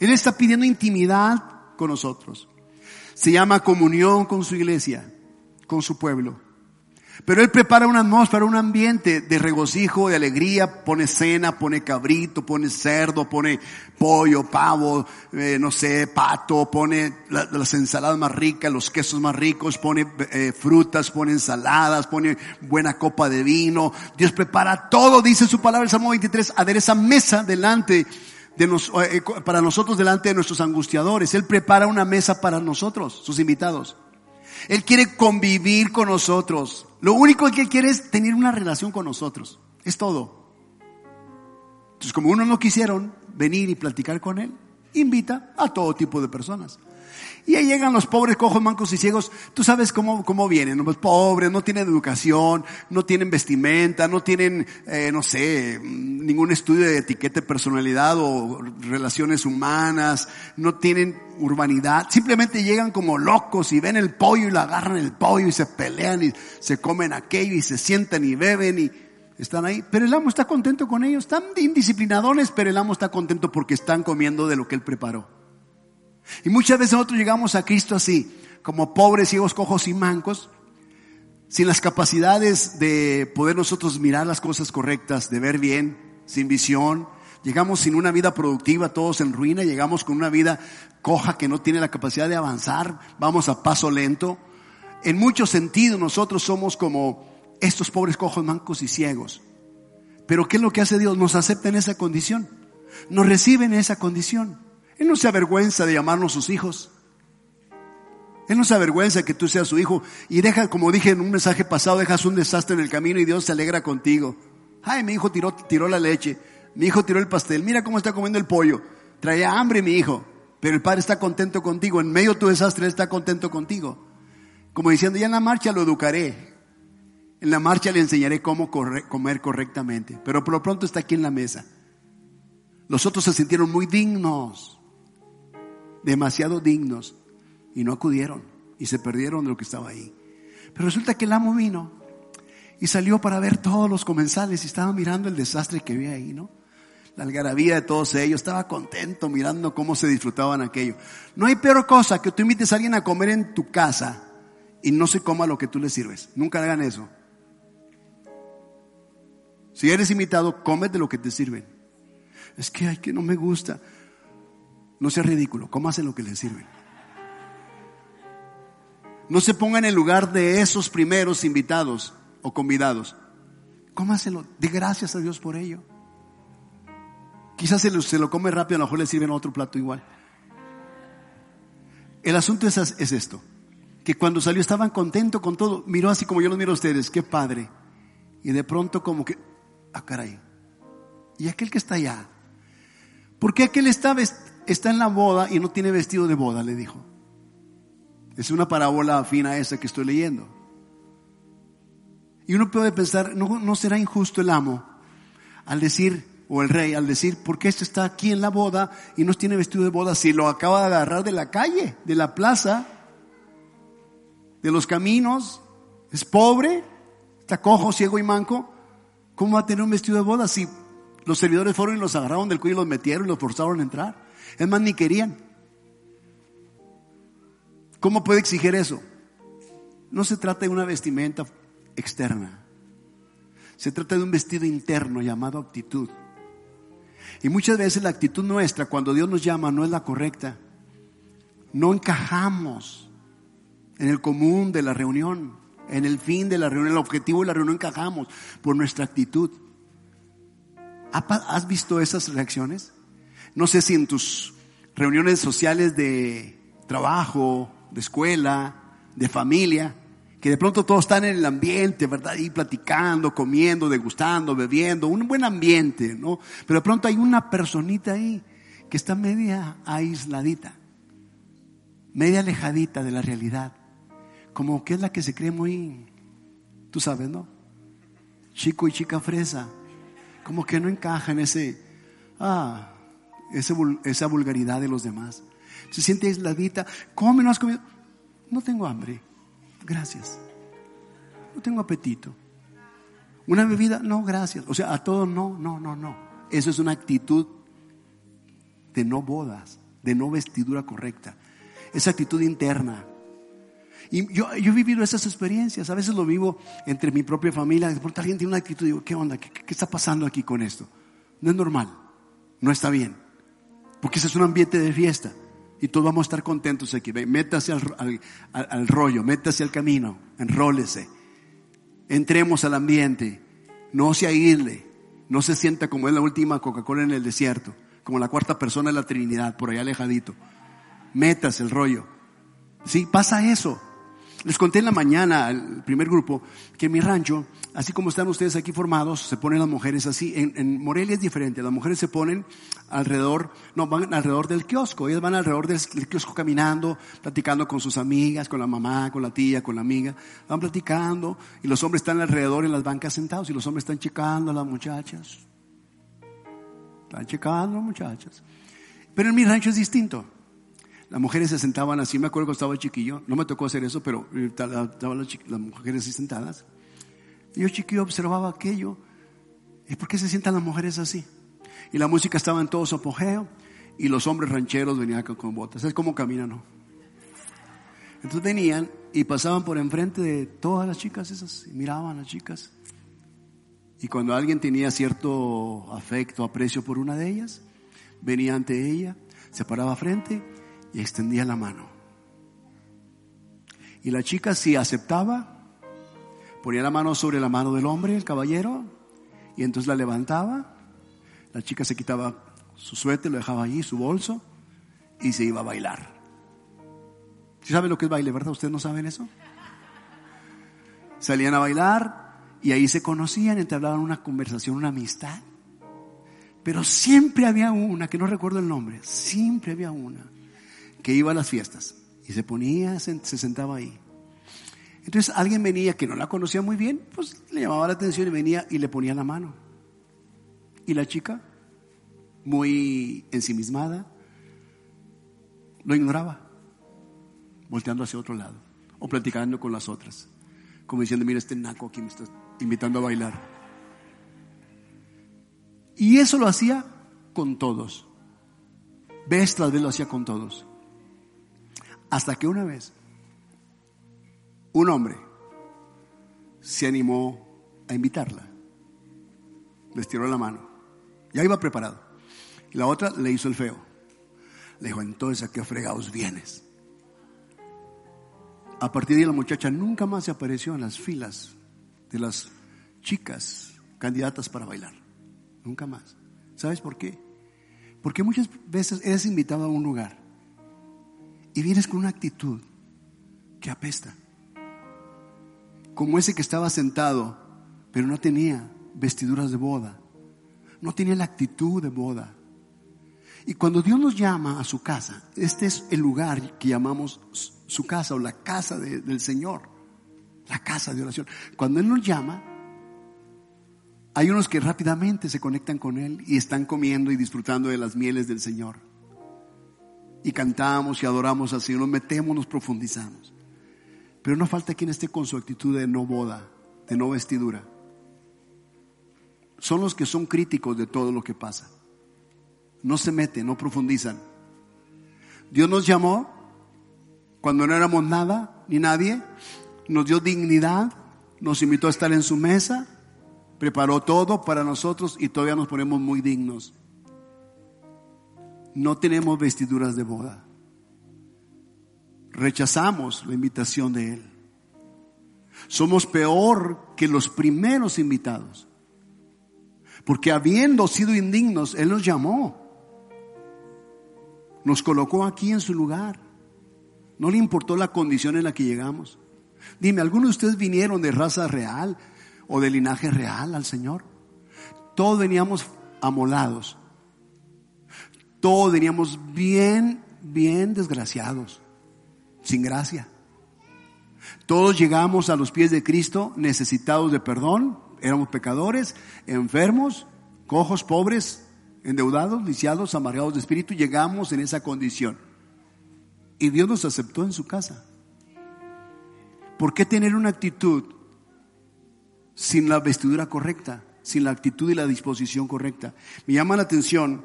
Él está pidiendo intimidad con nosotros. Se llama comunión con su iglesia, con su pueblo. Pero Él prepara una atmósfera, un ambiente de regocijo, de alegría, pone cena, pone cabrito, pone cerdo, pone pollo, pavo, eh, no sé, pato, pone las ensaladas más ricas, los quesos más ricos, pone eh, frutas, pone ensaladas, pone buena copa de vino. Dios prepara todo, dice su palabra el Salmo 23, esa mesa delante de nos, eh, para nosotros delante de nuestros angustiadores. Él prepara una mesa para nosotros, sus invitados. Él quiere convivir con nosotros. Lo único que Él quiere es tener una relación con nosotros. Es todo. Entonces, como uno no quisieron venir y platicar con Él, invita a todo tipo de personas. Y ahí llegan los pobres cojos, mancos y ciegos. Tú sabes cómo, cómo vienen. Pues pobres, no tienen educación, no tienen vestimenta, no tienen, eh, no sé, ningún estudio de etiqueta de personalidad o relaciones humanas, no tienen urbanidad. Simplemente llegan como locos y ven el pollo y lo agarran el pollo y se pelean y se comen aquello y se sientan y beben y están ahí. Pero el amo está contento con ellos. Están indisciplinadones, pero el amo está contento porque están comiendo de lo que él preparó. Y muchas veces nosotros llegamos a Cristo así, como pobres, ciegos, cojos y mancos, sin las capacidades de poder nosotros mirar las cosas correctas, de ver bien, sin visión. Llegamos sin una vida productiva, todos en ruina, llegamos con una vida coja que no tiene la capacidad de avanzar, vamos a paso lento. En muchos sentidos nosotros somos como estos pobres cojos, mancos y ciegos. Pero ¿qué es lo que hace Dios? Nos acepta en esa condición, nos recibe en esa condición. Él no se avergüenza de llamarnos sus hijos. Él no se avergüenza que tú seas su hijo y deja, como dije en un mensaje pasado, dejas un desastre en el camino y Dios se alegra contigo. Ay, mi hijo tiró, tiró la leche, mi hijo tiró el pastel, mira cómo está comiendo el pollo. Traía hambre mi hijo, pero el padre está contento contigo. En medio de tu desastre está contento contigo. Como diciendo, ya en la marcha lo educaré. En la marcha le enseñaré cómo comer correctamente. Pero por lo pronto está aquí en la mesa. Los otros se sintieron muy dignos demasiado dignos y no acudieron y se perdieron de lo que estaba ahí. Pero resulta que el amo vino y salió para ver todos los comensales y estaba mirando el desastre que había ahí, ¿no? La algarabía de todos ellos, estaba contento mirando cómo se disfrutaban aquello. No hay peor cosa que tú invites a alguien a comer en tu casa y no se coma lo que tú le sirves. Nunca hagan eso. Si eres invitado, cómete lo que te sirven. Es que, ay, que no me gusta. No sea ridículo, cómase lo que le sirve. No se ponga en el lugar de esos primeros invitados o convidados. Cómaselo, de gracias a Dios por ello. Quizás se lo, se lo come rápido, a lo mejor le sirven otro plato igual. El asunto es, es esto, que cuando salió estaban contentos con todo, miró así como yo los miro a ustedes, qué padre. Y de pronto como que, ah caray, y aquel que está allá, ¿por qué aquel estaba está en la boda y no tiene vestido de boda, le dijo. Es una parábola afín a esa que estoy leyendo. Y uno puede pensar, ¿no, no será injusto el amo al decir, o el rey al decir, ¿por qué este está aquí en la boda y no tiene vestido de boda si lo acaba de agarrar de la calle, de la plaza, de los caminos? Es pobre, está cojo, ciego y manco. ¿Cómo va a tener un vestido de boda si los servidores fueron y los agarraron del cuello y los metieron y los forzaron a entrar? Es más, ni querían. ¿Cómo puede exigir eso? No se trata de una vestimenta externa. Se trata de un vestido interno llamado actitud. Y muchas veces la actitud nuestra, cuando Dios nos llama, no es la correcta. No encajamos en el común de la reunión, en el fin de la reunión, el objetivo de la reunión encajamos por nuestra actitud. ¿Has visto esas reacciones? No sé si en tus reuniones sociales de trabajo, de escuela, de familia, que de pronto todos están en el ambiente, ¿verdad? Y platicando, comiendo, degustando, bebiendo, un buen ambiente, ¿no? Pero de pronto hay una personita ahí que está media aisladita, media alejadita de la realidad, como que es la que se cree muy, tú sabes, ¿no? Chico y chica fresa, como que no encaja en ese, ah, esa vulgaridad de los demás. Se siente aisladita. Come, no has comido. No tengo hambre. Gracias. No tengo apetito. Una bebida, no, gracias. O sea, a todo no, no, no, no. Eso es una actitud de no bodas. de no vestidura correcta. Esa actitud interna. Y yo, yo he vivido esas experiencias. A veces lo vivo entre mi propia familia. De pronto alguien tiene una actitud digo, ¿qué onda? ¿Qué, ¿Qué, está pasando aquí con esto? No es normal. No está bien. Porque ese es un ambiente de fiesta. Y todos vamos a estar contentos aquí. Métase al, al, al rollo, métase al camino, enrólese. Entremos al ambiente. No se aísle. No se sienta como es la última Coca-Cola en el desierto. Como la cuarta persona de la Trinidad, por allá alejadito. Métase el rollo. Sí, pasa eso. Les conté en la mañana al primer grupo que en mi rancho, así como están ustedes aquí formados, se ponen las mujeres así. En, Morelia es diferente. Las mujeres se ponen alrededor, no, van alrededor del kiosco. Ellas van alrededor del, del, kiosco caminando, platicando con sus amigas, con la mamá, con la tía, con la amiga. Van platicando y los hombres están alrededor en las bancas sentados y los hombres están checando a las muchachas. Están checando a las muchachas. Pero en mi rancho es distinto. Las mujeres se sentaban así, me acuerdo cuando estaba chiquillo, no me tocó hacer eso, pero estaban las, mujeres así sentadas. Yo chiquillo observaba aquello. ¿Y por qué se sientan las mujeres así? Y la música estaba en todo su apogeo y los hombres rancheros venían con botas. Es como caminan, ¿no? Entonces venían y pasaban por enfrente de todas las chicas esas y miraban a las chicas. Y cuando alguien tenía cierto afecto, aprecio por una de ellas, venía ante ella, se paraba frente y extendía la mano. Y la chica si aceptaba, ponía la mano sobre la mano del hombre, el caballero, y entonces la levantaba. La chica se quitaba su suéter, lo dejaba allí, su bolso, y se iba a bailar. ¿Sí saben lo que es baile, verdad? ¿Ustedes no saben eso? Salían a bailar y ahí se conocían, entablaban una conversación, una amistad. Pero siempre había una, que no recuerdo el nombre, siempre había una que iba a las fiestas y se ponía, se, sentaba ahí. Entonces alguien venía que no la conocía muy bien, pues le llamaba la atención y venía y le ponía la mano. Y la chica, muy ensimismada, lo ignoraba, volteando hacia otro lado o platicando con las otras, como diciendo, mira este naco aquí me está invitando a bailar. Y eso lo hacía con todos. Vez tras vez lo hacía con todos. Hasta que una vez un hombre se animó a invitarla. Le estiró la mano. Ya iba preparado. La otra le hizo el feo. Le dijo, entonces a qué fregados vienes. A partir de ahí la muchacha nunca más se apareció en las filas de las chicas candidatas para bailar. Nunca más. ¿Sabes por qué? Porque muchas veces eres invitado a un lugar y vienes con una actitud que apesta. Como ese que estaba sentado, pero no tenía vestiduras de boda. No tenía la actitud de boda. Y cuando Dios nos llama a su casa, este es el lugar que llamamos su casa o la casa de, del Señor, la casa de oración. Cuando Él nos llama, hay unos que rápidamente se conectan con Él y están comiendo y disfrutando de las mieles del Señor y cantamos y adoramos al Señor, nos metemos, nos profundizamos. Pero no falta quien esté con su actitud de no boda, de no vestidura. Son los que son críticos de todo lo que pasa. No se meten, no profundizan. Dios nos llamó cuando no éramos nada ni nadie, nos dio dignidad, nos invitó a estar en su mesa, preparó todo para nosotros y todavía nos ponemos muy dignos no tenemos vestiduras de boda. Rechazamos la invitación de Él. Somos peor que los primeros invitados. Porque habiendo sido indignos, Él nos llamó. Nos colocó aquí en su lugar. No le importó la condición en la que llegamos. Dime, ¿algunos de ustedes vinieron de raza real o de linaje real al Señor? Todos veníamos amolados todos veníamos bien, bien desgraciados, sin gracia. Todos llegamos a los pies de Cristo necesitados de perdón, éramos pecadores, enfermos, cojos, pobres, endeudados, lisiados, amargados de espíritu, llegamos en esa condición. Y Dios nos aceptó en su casa. ¿Por qué tener una actitud sin la vestidura correcta, sin la actitud y la disposición correcta? Me llama la atención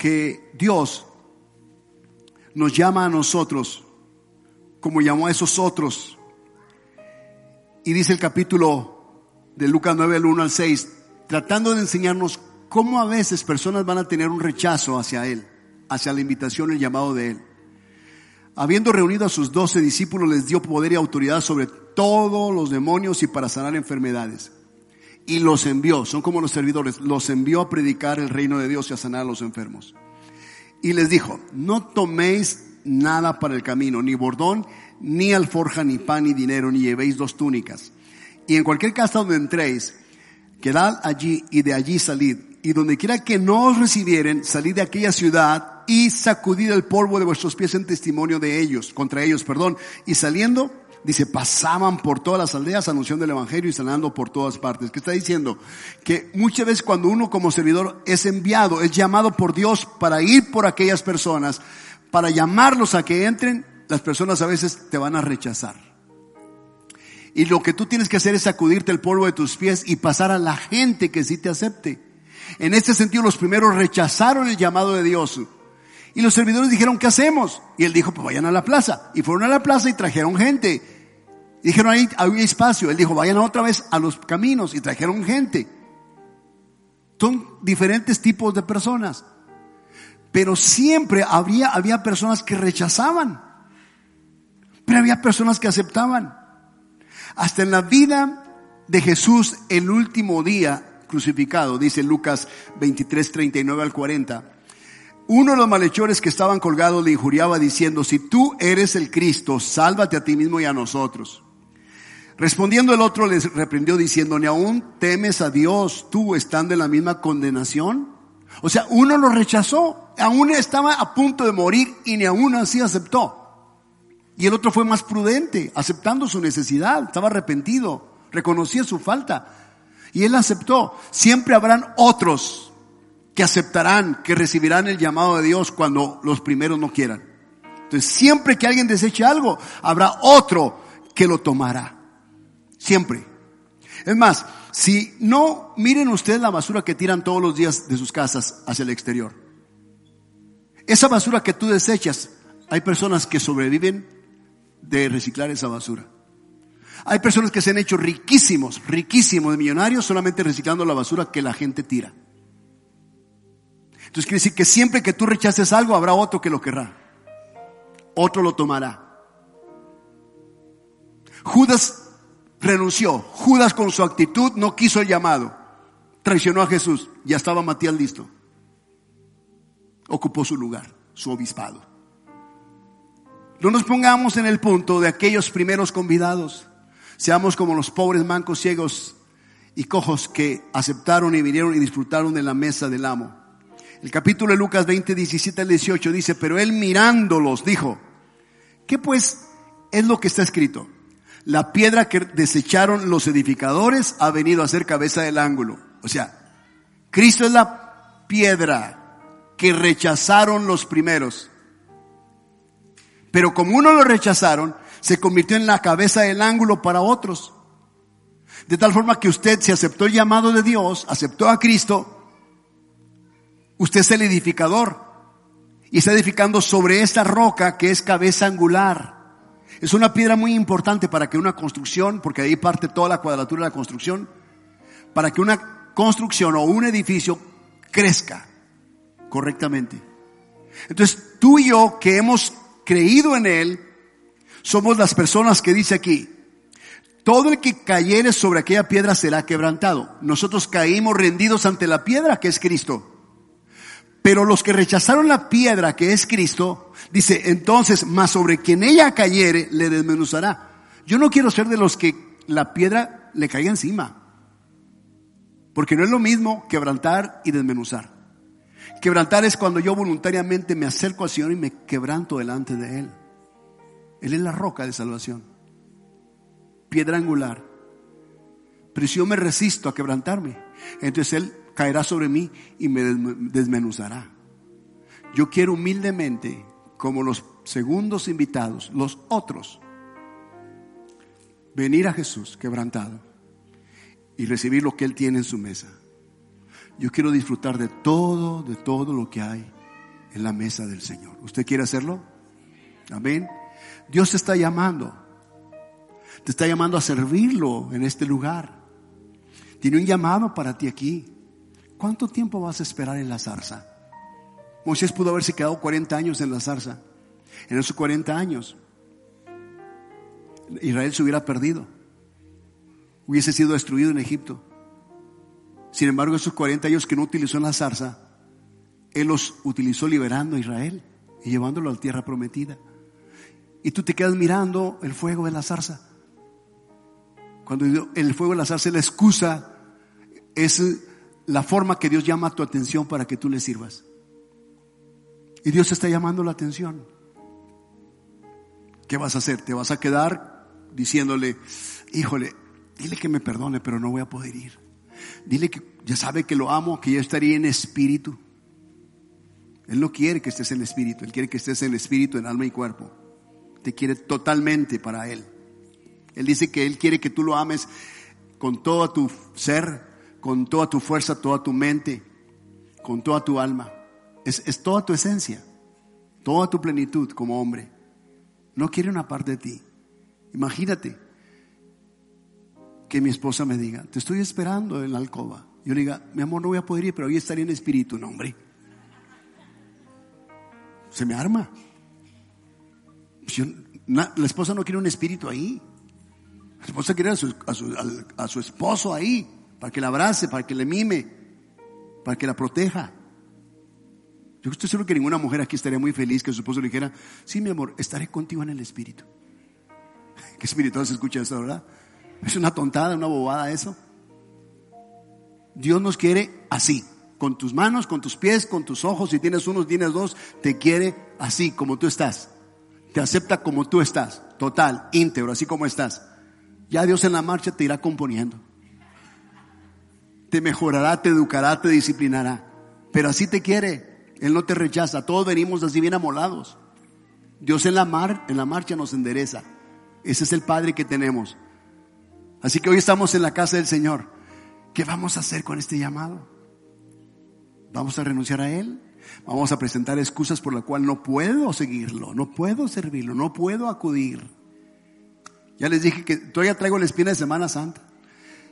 que Dios nos llama a nosotros, como llamó a esos otros. Y dice el capítulo de Lucas 9, el 1 al 6, tratando de enseñarnos cómo a veces personas van a tener un rechazo hacia Él, hacia la invitación, el llamado de Él. Habiendo reunido a sus doce discípulos, les dio poder y autoridad sobre todos los demonios y para sanar enfermedades. Y los envió, son como los servidores, los envió a predicar el reino de Dios y a sanar a los enfermos. Y les dijo, no toméis nada para el camino, ni bordón, ni alforja, ni pan, ni dinero, ni llevéis dos túnicas. Y en cualquier casa donde entréis, quedad allí y de allí salid. Y donde quiera que no os recibieren, salid de aquella ciudad y sacudid el polvo de vuestros pies en testimonio de ellos, contra ellos, perdón. Y saliendo, dice, pasaban por todas las aldeas anunciando el evangelio y sanando por todas partes. ¿Qué está diciendo? Que muchas veces cuando uno como servidor es enviado, es llamado por Dios para ir por aquellas personas, para llamarlos a que entren, las personas a veces te van a rechazar. Y lo que tú tienes que hacer es sacudirte el polvo de tus pies y pasar a la gente que sí te acepte. En este sentido, los primeros rechazaron el llamado de Dios. Y los servidores dijeron, ¿qué hacemos? Y él dijo, pues vayan a la plaza. Y fueron a la plaza y trajeron gente. dijeron, ahí había espacio. Él dijo, vayan otra vez a los caminos y trajeron gente. Son diferentes tipos de personas. Pero siempre había, personas que rechazaban. Pero había personas que aceptaban. Hasta en la vida de Jesús, el último día crucificado, dice Lucas 23, 39 al 40. Uno de los malhechores que estaban colgados le injuriaba diciendo, si tú eres el Cristo, sálvate a ti mismo y a nosotros. Respondiendo el otro les reprendió diciendo, ni aún temes a Dios tú estando en la misma condenación. O sea, uno lo rechazó, aún estaba a punto de morir y ni aún así aceptó. Y el otro fue más prudente, aceptando su necesidad, estaba arrepentido, reconocía su falta. Y él aceptó. Siempre habrán otros que aceptarán, que recibirán el llamado de Dios cuando los primeros no quieran. Entonces, siempre que alguien deseche algo, habrá otro que lo tomará. Siempre. Es más, si no, miren ustedes la basura que tiran todos los días de sus casas hacia el exterior. Esa basura que tú desechas, hay personas que sobreviven de reciclar esa basura. Hay personas que se han hecho riquísimos, riquísimos millonarios solamente reciclando la basura que la gente tira. Entonces quiere decir que siempre que tú rechaces algo habrá otro que lo querrá. Otro lo tomará. Judas renunció. Judas con su actitud no quiso el llamado. Traicionó a Jesús. Ya estaba Matías listo. Ocupó su lugar, su obispado. No nos pongamos en el punto de aquellos primeros convidados. Seamos como los pobres mancos ciegos y cojos que aceptaron y vinieron y disfrutaron de la mesa del amo. El capítulo de Lucas 20, 17 al 18 dice, pero él mirándolos dijo, ¿qué pues es lo que está escrito? La piedra que desecharon los edificadores ha venido a ser cabeza del ángulo. O sea, Cristo es la piedra que rechazaron los primeros. Pero como uno lo rechazaron, se convirtió en la cabeza del ángulo para otros. De tal forma que usted se aceptó el llamado de Dios, aceptó a Cristo, usted es el edificador y está edificando sobre esta roca que es cabeza angular. Es una piedra muy importante para que una construcción, porque ahí parte toda la cuadratura de la construcción, para que una construcción o un edificio crezca correctamente. Entonces, tú y yo que hemos creído en Él, somos las personas que dice aquí, todo el que cayere sobre aquella piedra será quebrantado. Nosotros caímos rendidos ante la piedra que es Cristo. Pero los que rechazaron la piedra que es Cristo, dice, entonces, más sobre quien ella cayere, le desmenuzará. Yo no quiero ser de los que la piedra le caiga encima. Porque no es lo mismo quebrantar y desmenuzar. Quebrantar es cuando yo voluntariamente me acerco al Señor y me quebranto delante de Él. Él es la roca de salvación. Piedra angular. Pero si yo me resisto a quebrantarme, entonces Él caerá sobre mí y me desmenuzará. Yo quiero humildemente, como los segundos invitados, los otros, venir a Jesús quebrantado y recibir lo que Él tiene en su mesa. Yo quiero disfrutar de todo, de todo lo que hay en la mesa del Señor. ¿Usted quiere hacerlo? Amén. Dios te está llamando. Te está llamando a servirlo en este lugar. Tiene un llamado para ti aquí. ¿Cuánto tiempo vas a esperar en la zarza? Moisés pudo haberse quedado 40 años en la zarza. En esos 40 años, Israel se hubiera perdido. Hubiese sido destruido en Egipto. Sin embargo, esos 40 años que no utilizó en la zarza, Él los utilizó liberando a Israel y llevándolo a la tierra prometida. Y tú te quedas mirando el fuego de la zarza. Cuando el fuego de la zarza es la excusa, es la forma que Dios llama tu atención para que tú le sirvas. Y Dios está llamando la atención. ¿Qué vas a hacer? ¿Te vas a quedar diciéndole, híjole, dile que me perdone, pero no voy a poder ir? Dile que ya sabe que lo amo, que yo estaría en espíritu. Él no quiere que estés en espíritu, Él quiere que estés en espíritu, en alma y cuerpo. Te quiere totalmente para Él. Él dice que Él quiere que tú lo ames con todo tu ser, con toda tu fuerza, toda tu mente, con toda tu alma. Es, es toda tu esencia, toda tu plenitud como hombre. No quiere una parte de ti. Imagínate que mi esposa me diga, te estoy esperando en la alcoba. Yo le diga, mi amor, no voy a poder ir, pero hoy estaría en espíritu, no, hombre. Se me arma. la esposa no quiere un espíritu ahí. La esposa quiere a su esposo ahí, para que la abrace, para que le mime, para que la proteja. Yo estoy seguro que ninguna mujer aquí estaría muy feliz que su esposo le dijera, sí, mi amor, estaré contigo en el espíritu. [laughs] Qué espiritual se escucha eso, ¿verdad? Es una tontada, una bobada eso. Dios nos quiere así, con tus manos, con tus pies, con tus ojos, si tienes uno, tienes dos, te quiere así, como tú estás. Te acepta como tú estás, total, íntegro, así como estás. Ya Dios en la marcha te irá componiendo. Te mejorará, te educará, te disciplinará. Pero así te quiere. Él no te rechaza. Todos venimos así bien amolados. Dios en la mar, en la marcha nos endereza. Ese es el Padre que tenemos. Así que hoy estamos en la casa del Señor. ¿Qué vamos a hacer con este llamado? ¿Vamos a renunciar a Él? Vamos a presentar excusas por las cuales no puedo seguirlo, no puedo servirlo, no puedo acudir. Ya les dije que todavía traigo la espina de Semana Santa.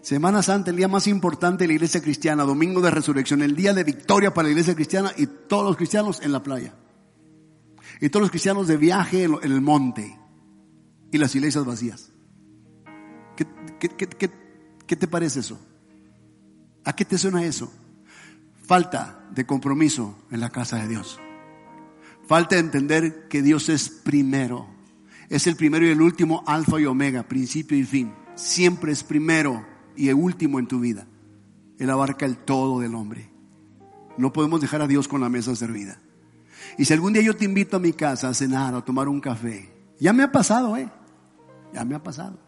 Semana Santa, el día más importante de la iglesia cristiana, domingo de resurrección, el día de victoria para la iglesia cristiana y todos los cristianos en la playa. Y todos los cristianos de viaje en el monte y las iglesias vacías. ¿Qué, te parece eso? ¿A qué te suena eso? Falta de compromiso en la casa de Dios. Falta de entender que Dios es primero. Es el primero y el último, alfa y omega, principio y fin. Siempre es primero y el último en tu vida. Él abarca el todo del hombre. No podemos dejar a Dios con la mesa servida. Y si algún día yo te invito a mi casa a cenar a tomar un café, ya me ha pasado, ¿eh? Ya me ha pasado.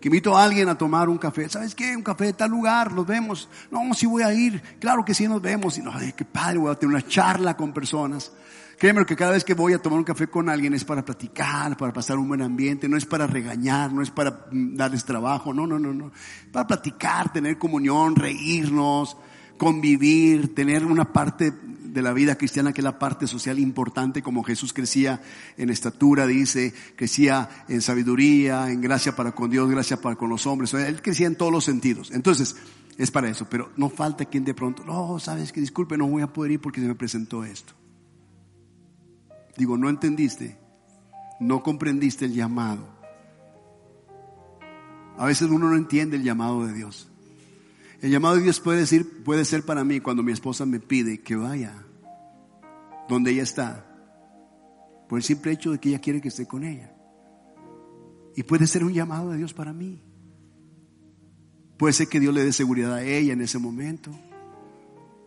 Que invito a alguien a tomar un café. ¿Sabes qué? Un café de tal lugar, nos vemos. No, sí voy a ir. Claro que sí nos vemos. Y no, ay, qué padre, voy a tener una charla con personas. Créeme que cada vez que voy a tomar un café con alguien es para platicar, para pasar un buen ambiente, no es para regañar, no es para mm, darles trabajo, no, no, no, no. Para platicar, tener comunión, reírnos, convivir, tener una parte de la vida cristiana que es la parte social importante, como Jesús crecía en estatura, dice, crecía en sabiduría, en gracia para con Dios, gracia para con los hombres. Él crecía en todos los sentidos. Entonces, es para eso, pero no falta quien de pronto, no, sabes que disculpe, no voy a poder ir porque se me presentó esto. Digo, no entendiste, no comprendiste el llamado. A veces uno no entiende el llamado de Dios. El llamado de Dios puede, decir, puede ser para mí cuando mi esposa me pide que vaya donde ella está, por el simple hecho de que ella quiere que esté con ella. Y puede ser un llamado de Dios para mí. Puede ser que Dios le dé seguridad a ella en ese momento.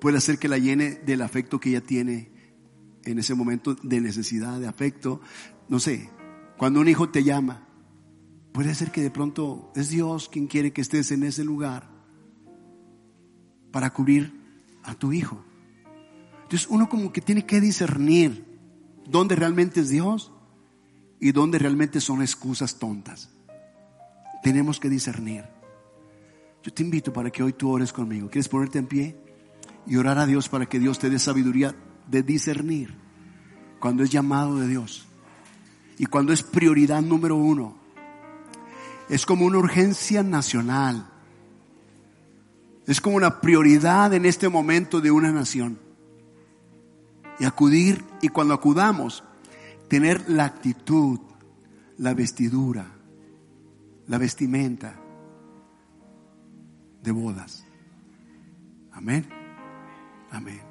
Puede ser que la llene del afecto que ella tiene en ese momento de necesidad, de afecto. No sé, cuando un hijo te llama, puede ser que de pronto es Dios quien quiere que estés en ese lugar para cubrir a tu hijo. Entonces uno como que tiene que discernir dónde realmente es Dios y dónde realmente son excusas tontas. Tenemos que discernir. Yo te invito para que hoy tú ores conmigo. ¿Quieres ponerte en pie y orar a Dios para que Dios te dé sabiduría de discernir cuando es llamado de Dios Y cuando es prioridad número uno, es como una urgencia nacional. Es como una prioridad en este momento de una nación. Y acudir, y cuando acudamos, tener la actitud, la vestidura, la vestimenta de bodas. Amén. Amén.